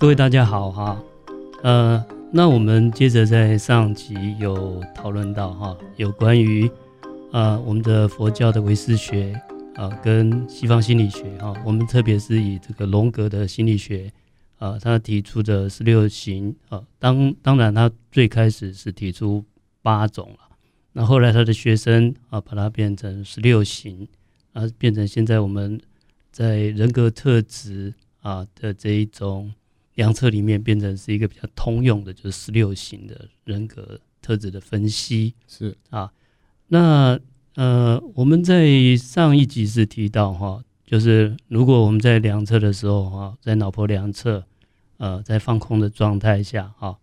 各位大家好哈，呃，那我们接着在上集有讨论到哈，有关于呃我们的佛教的唯识学啊、呃，跟西方心理学哈，我们特别是以这个荣格的心理学啊、呃，他提出的十六型啊，当当然他最开始是提出八种了，那后来他的学生啊，把它变成十六型啊，变成现在我们在人格特质啊的这一种。量测里面变成是一个比较通用的，就是十六型的人格特质的分析。是啊，那呃，我们在上一集是提到哈，就是如果我们在量测的时候哈，在脑波量测，呃，在放空的状态下哈，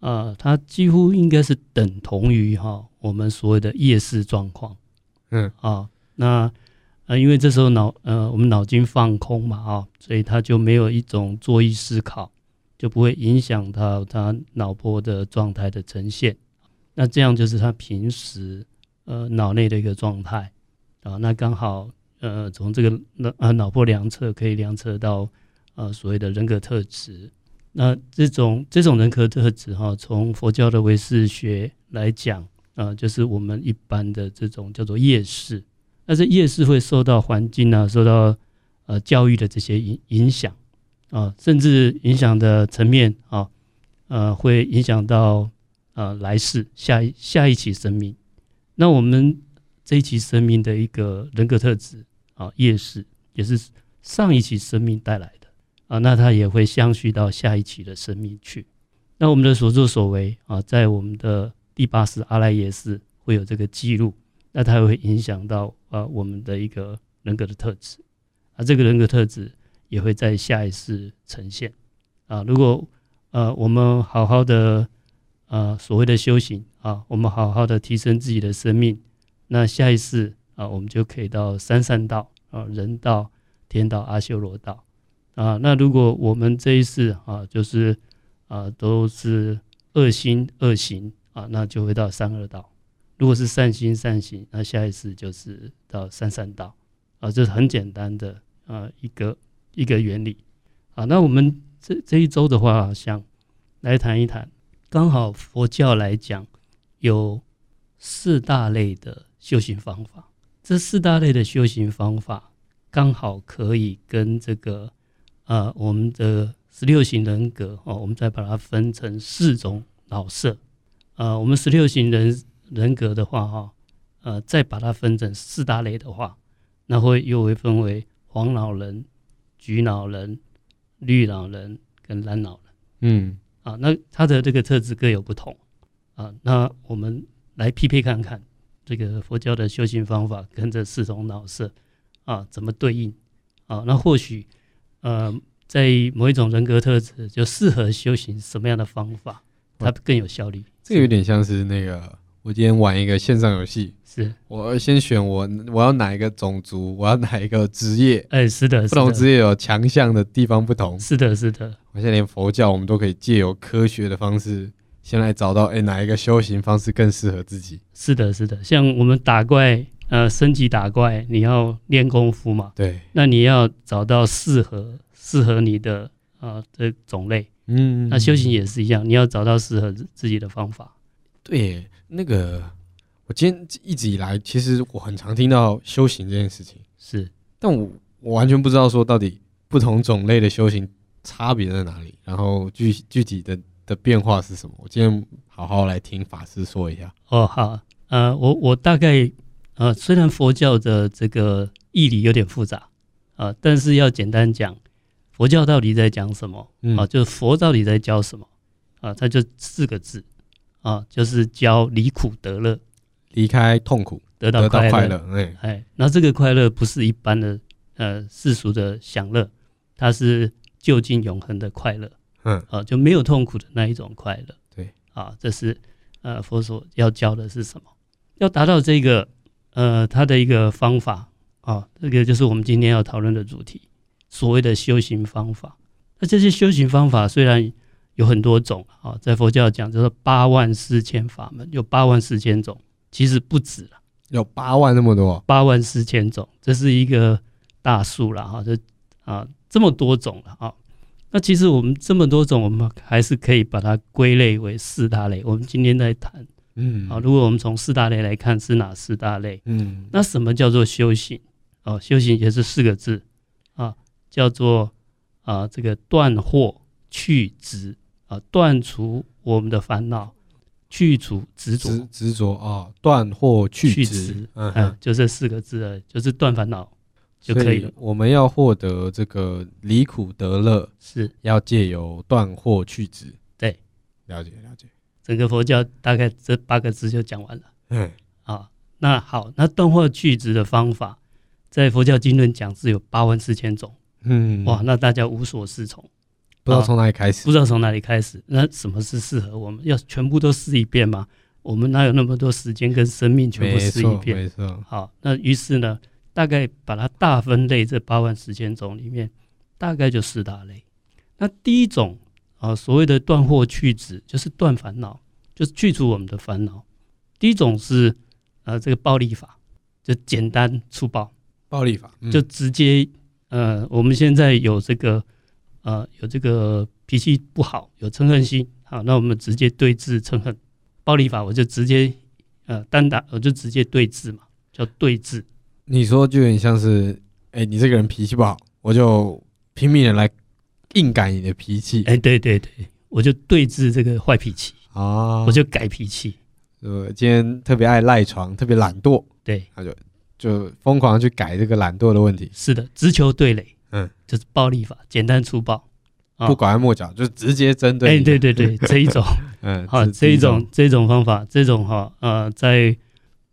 呃，它几乎应该是等同于哈我们所谓的夜视状况。嗯啊，那呃，因为这时候脑呃我们脑筋放空嘛啊，所以它就没有一种作意思考。就不会影响到他脑波的状态的呈现，那这样就是他平时呃脑内的一个状态啊。那刚好呃从这个脑啊脑波量测可以量测到呃所谓的人格特质。那这种这种人格特质哈，从佛教的唯识学来讲啊，就是我们一般的这种叫做业识。但是业识会受到环境啊，受到呃教育的这些影影响。啊，甚至影响的层面啊，呃，会影响到呃来世下一下一期生命。那我们这一期生命的一个人格特质啊，业识也是上一期生命带来的啊，那它也会相续到下一期的生命去。那我们的所作所为啊，在我们的第八识阿赖耶识会有这个记录，那它会影响到啊我们的一个人格的特质啊，这个人格特质。也会在下一世呈现啊！如果呃我们好好的呃所谓的修行啊，我们好好的提升自己的生命，那下一世啊，我们就可以到三善道啊，人道、天道、阿修罗道啊。那如果我们这一世啊，就是啊都是恶心恶行啊，那就会到三恶道。如果是善心善行，那下一世就是到三善道啊。这是很简单的啊一个。一个原理，啊，那我们这这一周的话，想来谈一谈，刚好佛教来讲有四大类的修行方法，这四大类的修行方法刚好可以跟这个呃我们的十六型人格哦，我们再把它分成四种脑色，呃，我们十六型人人格的话哈，呃，再把它分成四大类的话，那会又会分为黄脑人。橘脑人、绿脑人跟蓝脑人，嗯，啊，那他的这个特质各有不同，啊，那我们来匹配看看这个佛教的修行方法跟这四种脑色啊怎么对应，啊，那或许呃在某一种人格特质就适合修行什么样的方法，它更有效率。这个有点像是那个。我今天玩一个线上游戏，是我先选我我要哪一个种族，我要哪一个职业？哎、欸，是的，不同职业有强项的地方不同。是的，是的。我现在连佛教，我们都可以借由科学的方式，先来找到哎、欸、哪一个修行方式更适合自己。是的，是的。像我们打怪，呃，升级打怪，你要练功夫嘛？对。那你要找到适合适合你的啊的、呃、种类。嗯。那修行也是一样，你要找到适合自己的方法。对。那个，我今天一直以来，其实我很常听到修行这件事情，是，但我我完全不知道说到底不同种类的修行差别在哪里，然后具具体的的变化是什么？我今天好好来听法师说一下。哦，好，呃，我我大概，呃，虽然佛教的这个义理有点复杂，啊、呃，但是要简单讲，佛教到底在讲什么？啊、嗯呃，就是佛到底在教什么？啊、呃，它就四个字。啊，就是教离苦得乐，离开痛苦，得到快乐。哎哎，那这个快乐不是一般的呃世俗的享乐，它是就近永恒的快乐。嗯，啊，就没有痛苦的那一种快乐。对，啊，这是呃佛所要教的是什么？要达到这个呃它的一个方法啊，这个就是我们今天要讨论的主题，所谓的修行方法。那这些修行方法虽然。有很多种啊，在佛教讲就是八万四千法门，有八万四千种，其实不止了，有八万那么多，八万四千种，这是一个大数了哈，这啊这么多种了啊。那其实我们这么多种，我们还是可以把它归类为四大类。我们今天在谈，嗯，啊，如果我们从四大类来看，是哪四大类？嗯，那什么叫做修行？哦，修行也是四个字，啊，叫做啊这个断惑去执啊，断除我们的烦恼，去除执着，执着啊，断惑去执，嗯，嗯，就这四个字，就是断烦恼。就可以了。我们要获得这个离苦得乐，是要借由断惑去执。对，了解了解。整个佛教大概这八个字就讲完了。嗯，啊，那好，那断惑去执的方法，在佛教经论讲是有八万四千种。嗯，哇，那大家无所适从，不知道从哪里开始，不知道从哪里开始。那什么是适合我们？要全部都试一遍吗？我们哪有那么多时间跟生命全部试一遍？没错，没错。好，那于是呢？大概把它大分类，这八万四千种里面，大概就四大类。那第一种啊，所谓的断惑去执，就是断烦恼，就是去除我们的烦恼。第一种是呃，这个暴力法，就简单粗暴。暴力法、嗯、就直接呃，我们现在有这个呃，有这个脾气不好，有嗔恨心，好，那我们直接对治嗔恨。暴力法我就直接呃单打，我就直接对治嘛，叫对治。你说就有点像是，哎、欸，你这个人脾气不好，我就拼命的来硬改你的脾气。哎、欸，对对对，我就对治这个坏脾气啊，我就改脾气。呃，今天特别爱赖床，特别懒惰，对，他就就疯狂去改这个懒惰的问题。是的，直球对垒，嗯，就是暴力法，简单粗暴，不拐弯抹角，就直接针对。哎、欸，对对对，这一种，嗯，好，这一种这一种方法，这种哈，呃，在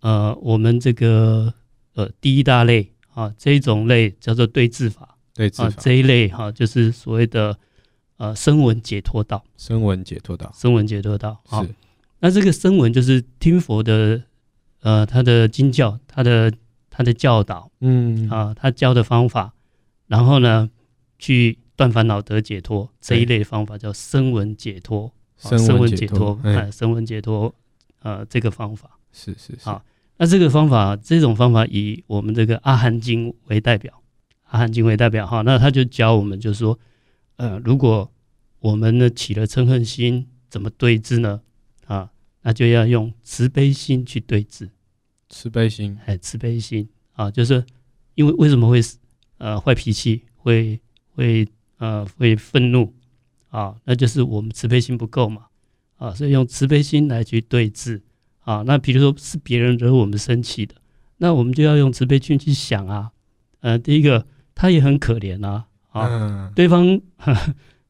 呃我们这个。呃，第一大类啊，这一种类叫做对治法，对治法，这一类哈、啊，就是所谓的呃声闻解脱道，声闻解脱道，声闻解脱道啊。是，那这个声闻就是听佛的呃他的经教，他的他的教导，嗯。啊，他教的方法，然后呢去断烦恼得解脱，这一类方法叫声闻解脱，声闻解脱，哎，声闻解脱，呃，这个方法是是是好。那这个方法，这种方法以我们这个《阿含经》为代表，《阿含经》为代表哈，那他就教我们，就是说，呃，如果我们呢起了嗔恨心，怎么对治呢？啊，那就要用慈悲心去对治。慈悲心，哎，慈悲心啊，就是因为为什么会呃坏脾气，会会呃会愤怒啊？那就是我们慈悲心不够嘛，啊，所以用慈悲心来去对治。啊，那比如说是别人惹我们生气的，那我们就要用慈悲心去想啊，呃，第一个他也很可怜啊，啊，嗯、对方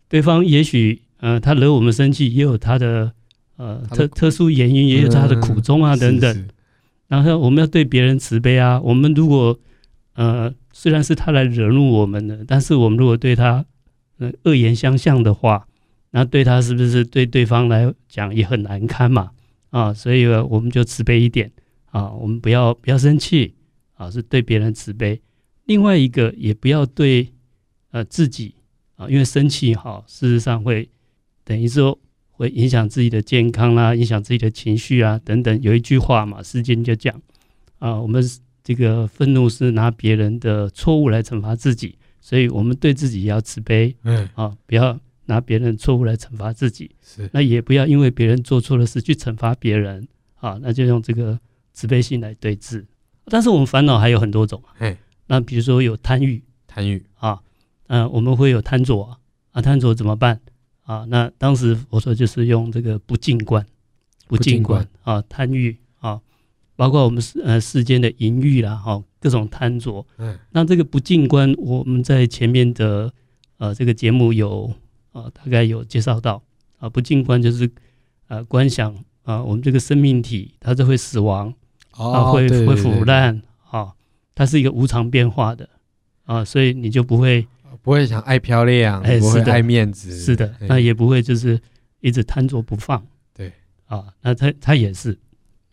对方也许呃他惹我们生气，也有他的呃特特殊原因，也有他的苦衷啊、嗯、等等。是是然后我们要对别人慈悲啊，我们如果呃虽然是他来惹怒我们的，但是我们如果对他呃恶言相向的话，那对他是不是对对方来讲也很难堪嘛？啊，所以我们就慈悲一点啊，我们不要不要生气啊，是对别人慈悲。另外一个也不要对呃自己啊，因为生气哈，事实上会等于说会影响自己的健康啦、影响自己的情绪啊等等。有一句话嘛，世间就讲啊，我们这个愤怒是拿别人的错误来惩罚自己，所以我们对自己也要慈悲，嗯。啊，不要。拿别人错误来惩罚自己，是。那也不要因为别人做错了事去惩罚别人啊，那就用这个慈悲心来对治。但是我们烦恼还有很多种啊，那比如说有贪欲，贪欲。啊，嗯、呃，我们会有贪着啊，贪着怎么办？啊？那当时我说就是用这个不净观，不净观。啊，贪欲啊，包括我们世呃世间的淫欲啦，哈，各种贪着。嗯，那这个不净观，我们在前面的呃这个节目有。呃，大概有介绍到。啊，不净观就是呃观想啊，我们这个生命体它是会死亡，哦、啊，会会腐烂啊，它是一个无常变化的啊，所以你就不会不会想爱漂亮，哎，不会爱面子，是的，那也不会就是一直贪着不放，对。啊，那它它也是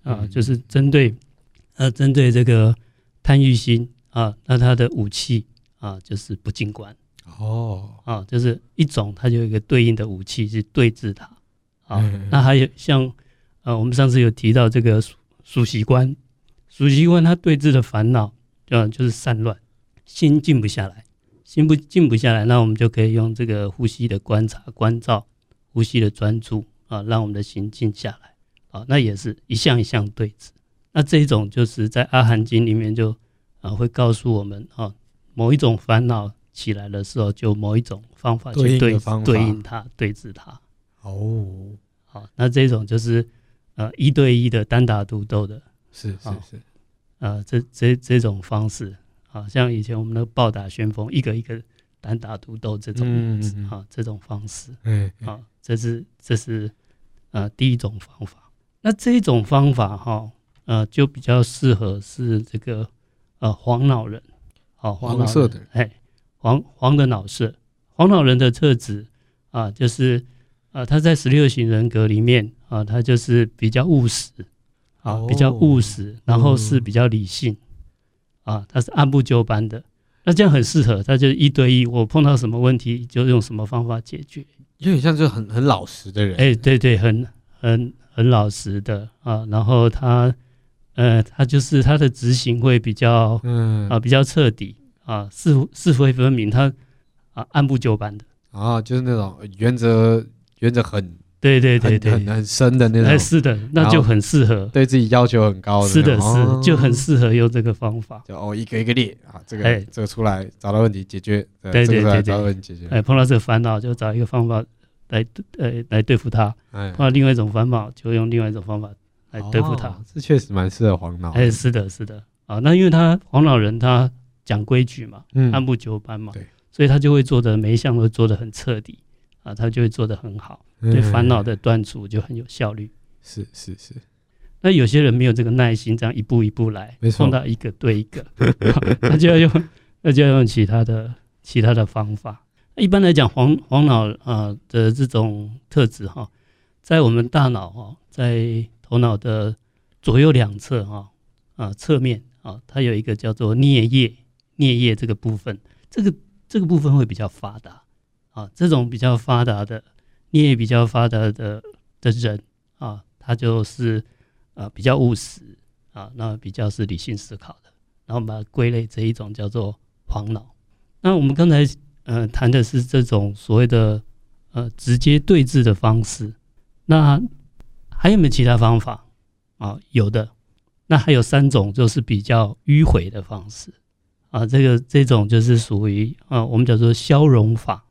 啊，就是针对呃针对这个贪欲心啊，那他的武器啊就是不净观。哦，啊，就是一种，它就有一个对应的武器去对峙它。啊，嗯、那还有像，呃，我们上次有提到这个数息观，数习观它对峙的烦恼，啊，就是散乱，心静不下来，心不静不下来，那我们就可以用这个呼吸的观察、关照、呼吸的专注啊，让我们的心静下来啊。那也是一项一项对峙。那这一种就是在《阿含经》里面就啊会告诉我们啊，某一种烦恼起来的时候，就某一种方法去对应对应它、对治它。哦，好，那这种就是呃一对一的单打独斗的，是是是，呃这这这种方式。啊像以前我们的暴打旋风，一个一个单打独斗这种，嗯嗯嗯啊，这种方式，嗯，啊，这是这是呃第一种方法。那这一种方法哈，呃，就比较适合是这个呃黄脑人，好，黄脑色的，哎，黄黄的脑色，黄脑人的特质啊，就是啊，他在十六型人格里面啊，他就是比较务实，啊，比较务实，然后是比较理性。啊，他是按部就班的，那这样很适合，他就一对一，我碰到什么问题就用什么方法解决，有点像就很很老实的人，哎、欸，对对，很很很老实的啊，然后他，呃，他就是他的执行会比较，嗯。啊，比较彻底啊，是是非分明，他啊按部就班的，啊，就是那种原则原则很。对对对对，很很深的那种，是的，那就很适合，对自己要求很高的，是的，是就很适合用这个方法，就哦一个一个列啊，这个这个出来找到问题解决，对对对，找到问题解决，哎，碰到这个烦恼就找一个方法来呃来对付它，碰到另外一种烦恼就用另外一种方法来对付它，这确实蛮适合黄老，哎，是的，是的，啊，那因为他黄老人他讲规矩嘛，按部就班嘛，所以他就会做的每一项都做的很彻底，啊，他就会做的很好。对烦恼的断除就很有效率，是是是。那有些人没有这个耐心，这样一步一步来，碰到一个对一个，那就要用，那就要用其他的其他的方法。一般来讲，黄黄脑啊的这种特质哈，在我们大脑哈，在头脑的左右两侧哈啊侧面啊，它有一个叫做颞叶颞叶这个部分，这个这个部分会比较发达啊，这种比较发达的。颞叶比较发达的的人啊，他就是啊比较务实啊，那比较是理性思考的，然后把它归类这一种叫做黄脑。那我们刚才呃谈的是这种所谓的呃直接对峙的方式，那还有没有其他方法？啊？有的，那还有三种就是比较迂回的方式。啊，这个这种就是属于啊我们叫做消融法，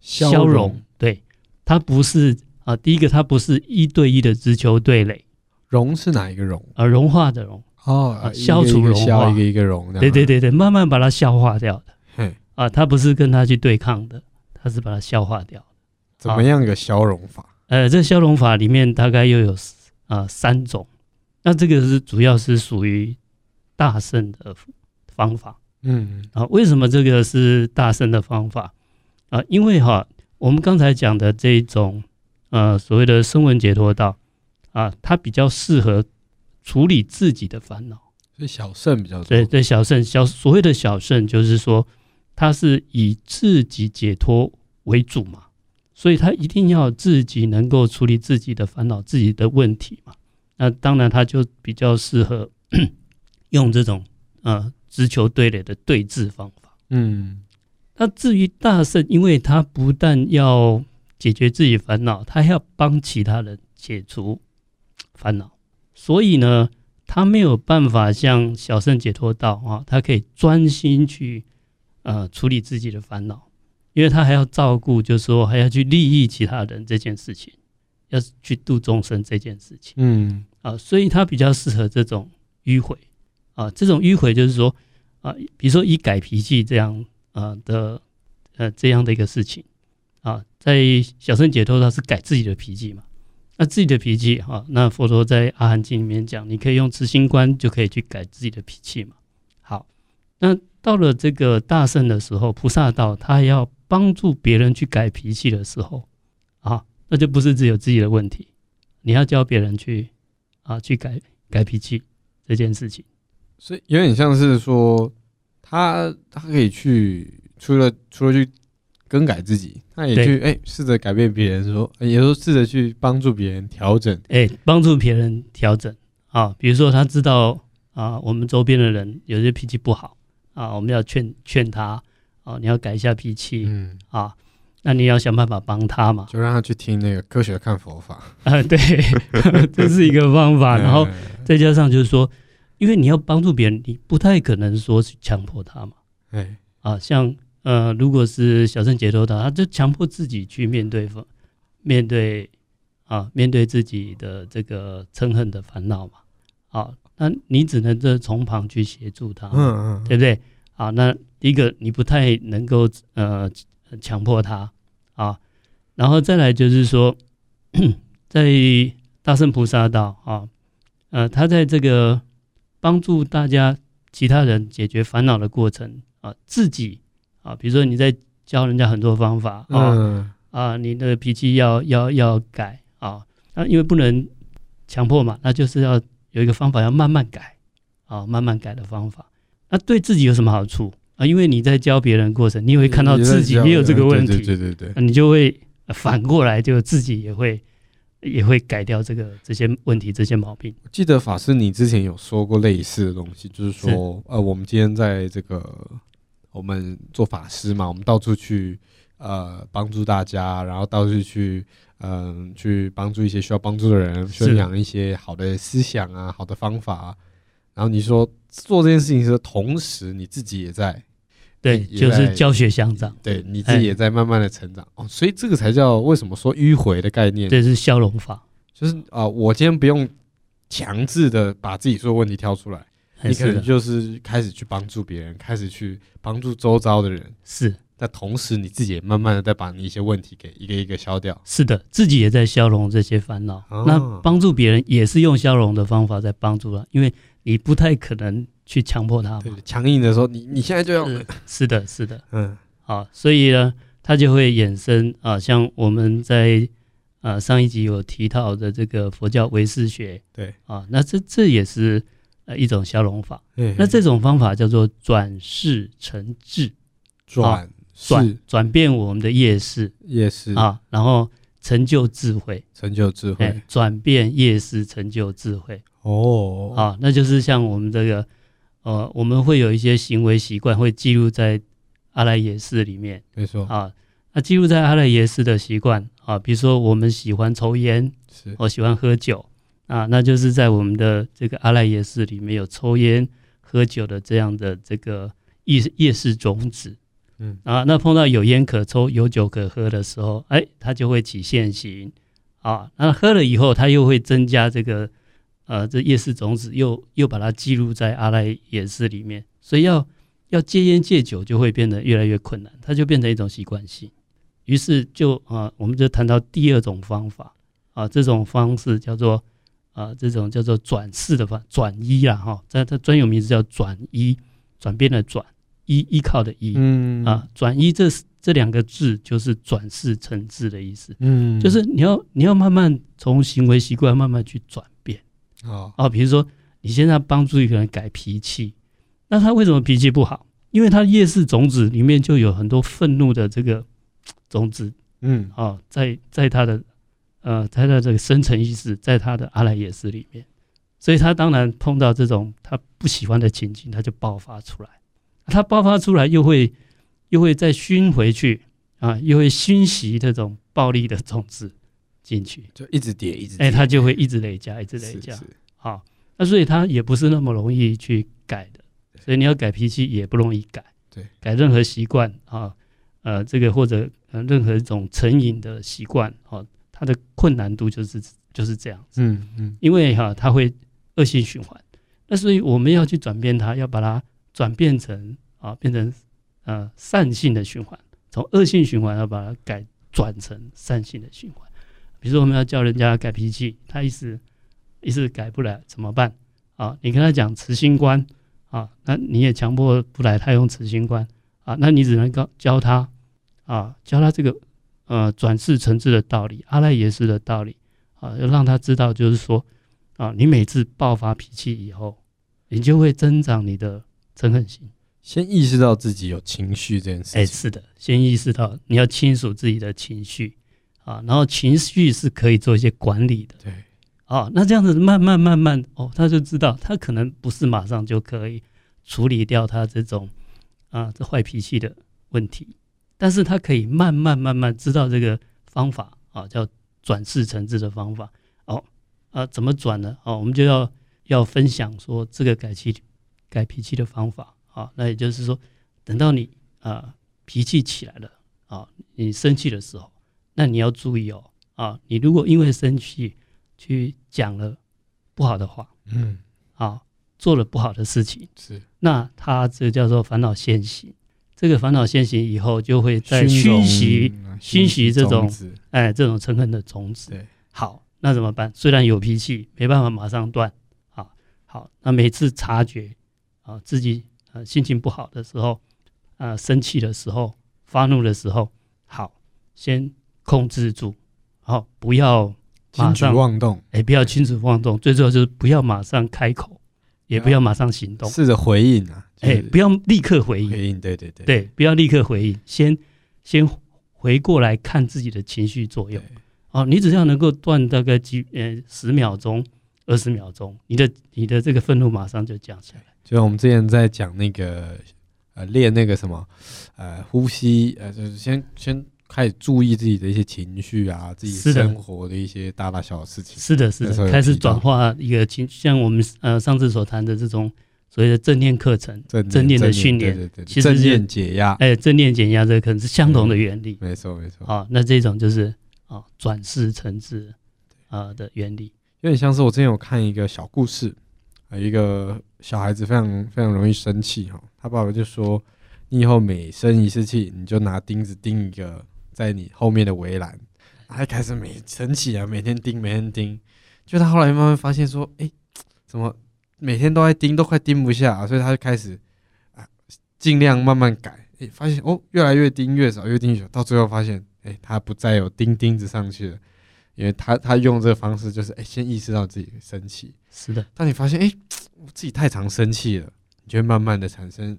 消融。对。它不是啊，第一个它不是一对一的直球对垒，融是哪一个融？啊，融化的融。哦，消除融化，一个一个融，对对对对，慢慢把它消化掉的。嘿，啊，他不是跟他去对抗的，他是把它消化掉。怎么样一个消融法？呃，这消融法里面大概又有啊三种，那这个是主要是属于大圣的方法。嗯，啊，为什么这个是大圣的方法？啊，因为哈。我们刚才讲的这一种，呃，所谓的声闻解脱道，啊，它比较适合处理自己的烦恼，所以小圣比较多。对对，小圣小所谓的小圣，就是说，他是以自己解脱为主嘛，所以他一定要自己能够处理自己的烦恼、自己的问题嘛。那当然，他就比较适合 用这种呃直球对垒的对峙方法。嗯。那至于大圣，因为他不但要解决自己烦恼，他还要帮其他人解除烦恼，所以呢，他没有办法像小圣解脱道啊，他可以专心去呃处理自己的烦恼，因为他还要照顾，就是说还要去利益其他人这件事情，要去度众生这件事情，嗯啊，所以他比较适合这种迂回啊，这种迂回就是说啊，比如说以改脾气这样。啊的呃这样的一个事情啊，在小乘解脱，他是改自己的脾气嘛。那自己的脾气哈，那佛陀在阿含经里面讲，你可以用慈心观就可以去改自己的脾气嘛。好，那到了这个大圣的时候，菩萨道他要帮助别人去改脾气的时候啊，那就不是只有自己的问题，你要教别人去啊去改改脾气这件事情。所以有点像是说。他他可以去除了除了去更改自己，他也去哎试着改变别人说，说也说试着去帮助别人调整，哎帮助别人调整啊，比如说他知道啊，我们周边的人有些脾气不好啊，我们要劝劝他哦，你要改一下脾气，嗯。啊，那你要想办法帮他嘛，就让他去听那个科学看佛法。啊，对，这是一个方法。然后再加上就是说，因为你要帮助别人，你不太可能说去强迫他嘛，哎，啊，像呃，如果是小圣解脱道，他就强迫自己去面对面对啊，面对自己的这个嗔恨的烦恼嘛，啊，那你只能这从旁去协助他，嗯嗯，对不对？啊，那第一个你不太能够呃强迫他啊，然后再来就是说，在大圣菩萨道啊，呃，他在这个帮助大家其他人解决烦恼的过程啊，自己啊，比如说你在教人家很多方法啊、嗯、啊，你的脾气要要要改啊，那因为不能强迫嘛，那就是要有一个方法要慢慢改啊，慢慢改的方法。那对自己有什么好处啊？因为你在教别人的过程，你也会看到自己也有这个问题，对对对，你就会反过来，就自己也会也会改掉这个这些问题、这些毛病。我记得法师你之前有说过类似的东西，就是说，是呃，我们今天在这个我们做法师嘛，我们到处去呃帮助大家，然后到处去嗯、呃、去帮助一些需要帮助的人，宣扬一些好的思想啊、好的方法啊。然后你说做这件事情的同时，你自己也在，对，就是教学相长，对，你自己也在慢慢的成长。哦，所以这个才叫为什么说迂回的概念，这是消融法，就是啊、呃，我今天不用强制的把自己所有问题挑出来，你可能就是开始去帮助别人，开始去帮助周遭的人，是，但同时你自己也慢慢的在把你一些问题给一个一个消掉，是的，自己也在消融这些烦恼，哦、那帮助别人也是用消融的方法在帮助他，因为。你不太可能去强迫他，对，强硬的说你你现在就要是，是的，是的，嗯，好，所以呢，他就会衍生啊，像我们在啊上一集有提到的这个佛教唯识学，对。啊，那这这也是呃一种消融法，嘿嘿那这种方法叫做转世成智，转转转变我们的夜市，夜市。啊，然后成就智慧，成就智慧，转变夜市成就智慧。哦，啊，那就是像我们这个，呃，我们会有一些行为习惯会记录在阿赖耶识里面，没错。啊，那记录在阿赖耶识的习惯啊，比如说我们喜欢抽烟，是，我喜欢喝酒啊，那就是在我们的这个阿赖耶识里面有抽烟、喝酒的这样的这个业业识种子，嗯啊，那碰到有烟可抽、有酒可喝的时候，哎，它就会起现行啊，那喝了以后，它又会增加这个。呃，这业识种子又又把它记录在阿赖耶识里面，所以要要戒烟戒酒就会变得越来越困难，它就变成一种习惯性。于是就啊，我们就谈到第二种方法啊，这种方式叫做啊，这种叫做转世的方转依啊，哈，在它专有名字叫转依，转变的转依依靠的依，嗯啊，转依这这两个字就是转世成智的意思，嗯，就是你要你要慢慢从行为习惯慢慢去转变。哦，哦，比如说你现在帮助一个人改脾气，那他为什么脾气不好？因为他夜视种子里面就有很多愤怒的这个种子，嗯，哦，在在他的呃，在他的这个深层意识，在他的阿赖耶识里面，所以他当然碰到这种他不喜欢的情境，他就爆发出来。他爆发出来又会又会再熏回去啊，又会熏习这种暴力的种子。进去就一直叠，一直哎，它就会一直累加，一直累加。好，那所以它也不是那么容易去改的，所以你要改脾气也不容易改。对，改任何习惯啊，呃，这个或者呃任何一种成瘾的习惯啊，它的困难度就是就是这样子。嗯嗯，因为哈，它会恶性循环。那所以我们要去转变它，要把它转变成啊，变成呃善性的循环，从恶性循环要把它改转成善性的循环。比如说，我们要叫人家改脾气，他一时一时改不来，怎么办？啊，你跟他讲慈心观啊，那你也强迫不来，他用慈心观啊，那你只能教教他啊，教他这个呃转世成智的道理，阿赖耶识的道理啊，要让他知道，就是说啊，你每次爆发脾气以后，你就会增长你的嗔恨心。先意识到自己有情绪这件事情。哎，是的，先意识到你要清楚自己的情绪。啊，然后情绪是可以做一些管理的，对，啊，那这样子慢慢慢慢，哦，他就知道，他可能不是马上就可以处理掉他这种啊这坏脾气的问题，但是他可以慢慢慢慢知道这个方法啊，叫转世成智的方法。哦，啊，怎么转呢？哦，我们就要要分享说这个改气改脾气的方法啊。那也就是说，等到你啊脾气起来了啊，你生气的时候，那你要注意哦啊，你如果因为生气去讲了不好的话，嗯，啊。做了不好的事情，是那他这叫做烦恼现行。这个烦恼现行以后，就会在熏习熏习这种哎这种嗔恨的种子。对，好，那怎么办？虽然有脾气，没办法马上断。啊，好，那每次察觉啊自己呃心情不好的时候，啊生气的时候，发怒的时候，好，先控制住，好，不要马上妄动。哎，不要轻举妄动。最重要就是不要马上开口。也不要马上行动，试着回应啊！哎、就是欸，不要立刻回应。回应，对对对，对，不要立刻回应，先先回过来看自己的情绪作用。哦，你只要能够断大概几呃十秒钟、二十秒钟，你的你的这个愤怒马上就降下来。就像我们之前在讲那个呃练那个什么呃呼吸呃，就是先先。开始注意自己的一些情绪啊，自己生活的一些大大小小的事情。是的，是的，开始转化一个情，像我们呃上次所谈的这种所谓的正念课程、正念的训练，对对对，其实正念解压，哎，正念减压，这个可能是相同的原理。没错，没错。好，那这种就是啊转世成智啊的原理，有点像是我之前有看一个小故事，啊，一个小孩子非常非常容易生气哈，他爸爸就说，你以后每生一次气，你就拿钉子钉一个。在你后面的围栏，他开始每生气啊，每天钉，每天钉，就他后来慢慢发现说，哎、欸，怎么每天都在钉，都快钉不下，所以他就开始啊，尽量慢慢改，哎、欸，发现哦，越来越钉越少，越钉越少，到最后发现，哎、欸，他不再有钉钉子上去了，因为他他用这个方式就是，哎、欸，先意识到自己生气，是的，当你发现，哎、自己太常生气了，你就会慢慢的产生。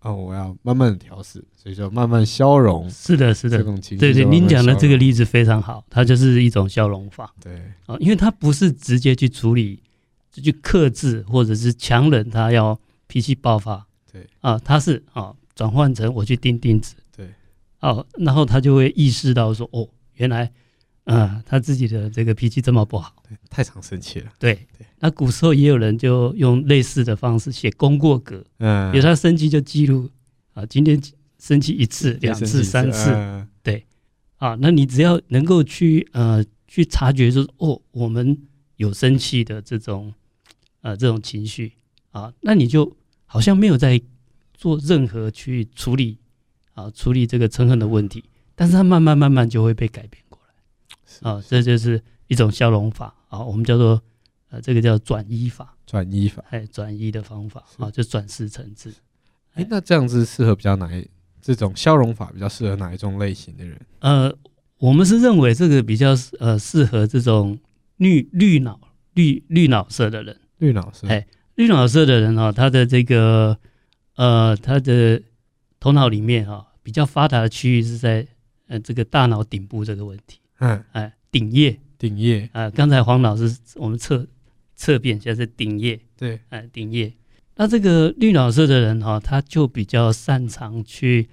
哦，我要慢慢的调试，所以说慢慢消融。是的，是的这种情，对对，您讲的这个例子非常好，它就是一种消融法。对，啊，因为它不是直接去处理，就去克制或者是强忍他要脾气爆发。对，啊，它是啊，转换成我去钉钉子。对，哦，然后他就会意识到说，哦，原来。嗯，他自己的这个脾气这么不好，对，太常生气了。对对，那古时候也有人就用类似的方式写功过格，嗯，比如他生气就记录啊，今天生气一次、两次、三次，嗯、对，啊，那你只要能够去呃去察觉说，哦，我们有生气的这种呃这种情绪啊，那你就好像没有在做任何去处理啊处理这个嗔恨的问题，但是他慢慢慢慢就会被改变。啊，这就是一种消融法啊，我们叫做呃，这个叫转移法，转移法，哎，转移的方法啊，就转世成智。哎，那这样子适合比较哪一这种消融法比较适合哪一种类型的人？呃，我们是认为这个比较呃适合这种绿绿脑绿绿脑色的人，绿脑色，哎，绿脑色的人啊，他的这个呃，他的头脑里面啊比较发达的区域是在呃这个大脑顶部这个问题。嗯，哎，顶叶，顶叶，啊，刚才黄老师我们侧侧边，现在是顶叶，对，哎，顶叶。那这个绿脑色的人哈、哦，他就比较擅长去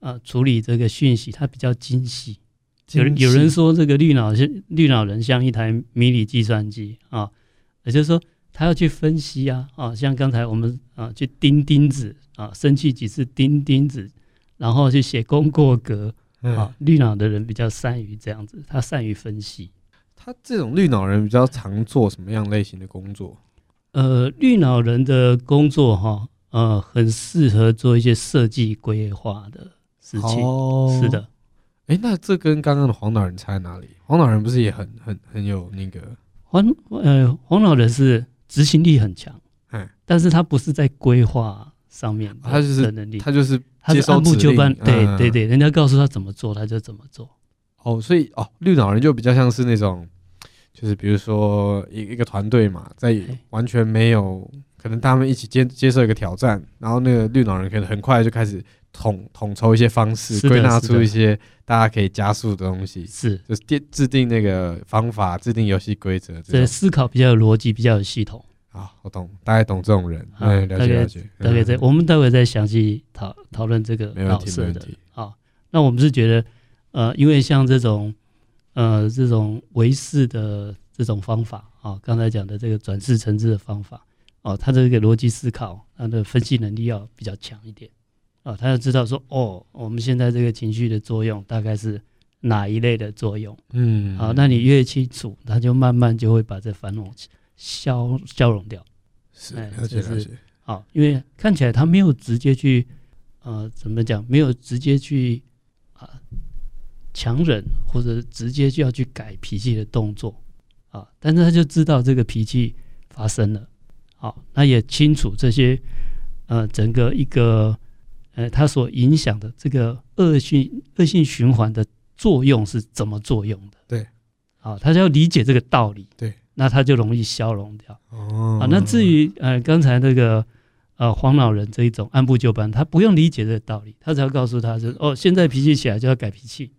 呃处理这个讯息，他比较精细。有人有人说这个绿脑是绿脑人像一台迷你计算机啊，也就是说他要去分析啊，啊，像刚才我们啊去钉钉子啊，生气几次钉钉子，然后去写功过格。啊、哦，绿脑的人比较善于这样子，他善于分析。他这种绿脑人比较常做什么样类型的工作？呃，绿脑人的工作哈，呃，很适合做一些设计规划的事情。哦，是的。哎、欸，那这跟刚刚的黄脑人差在哪里？黄脑人不是也很很很有那个黄呃黄脑人是执行力很强，嗯，但是他不是在规划上面的，他就是能力，他就是。他是按部就班，对对对，人家告诉他怎么做，他就怎么做。哦，所以哦，绿脑人就比较像是那种，就是比如说一一个团队嘛，在完全没有可能，他们一起接接受一个挑战，然后那个绿脑人可能很快就开始统统筹一些方式，归纳出一些大家可以加速的东西，是就是定制定那个方法，制定游戏规则，对，思考比较有逻辑，比较有系统。啊，我懂，大概懂这种人，啊、了解了解，大概在、嗯、我们待会再详细讨讨论这个老色的啊。那我们是觉得，呃，因为像这种呃这种唯识的这种方法啊，刚才讲的这个转世成智的方法哦，他的这个逻辑思考，他的分析能力要比较强一点啊，他要知道说，哦，我们现在这个情绪的作用大概是哪一类的作用，嗯，好，那你越清楚，他就慢慢就会把这烦恼。消消融掉，是了解了解。好，因为看起来他没有直接去，呃，怎么讲？没有直接去啊强忍或者直接就要去改脾气的动作啊，但是他就知道这个脾气发生了，好，那也清楚这些呃整个一个呃他所影响的这个恶性恶性循环的作用是怎么作用的？对，好，他就要理解这个道理。对。那他就容易消融掉哦。啊，那至于呃刚才那个呃黄老人这一种按部就班，他不用理解这个道理，他只要告诉他是哦，现在脾气起来就要改脾气，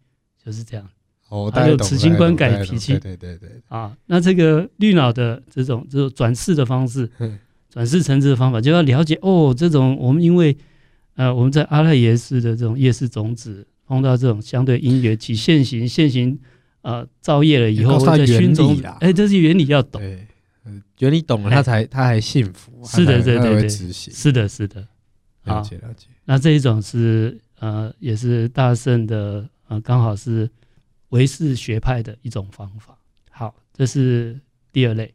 就是这样。哦，他就此心观改脾气。对对对。啊，那这个绿脑的这种这种转世的方式，转世成智的方法，就要了解哦，这种我们因为呃我们在阿赖耶识的这种业识种子碰到这种相对因缘起现行现行。呃，造业了以后，在熏中，哎，这是原理要懂。对，原理懂了，他才他还幸福。是的，对对对，是的，是的。了解了解。那这一种是呃，也是大圣的呃，刚好是唯识学派的一种方法。好，这是第二类。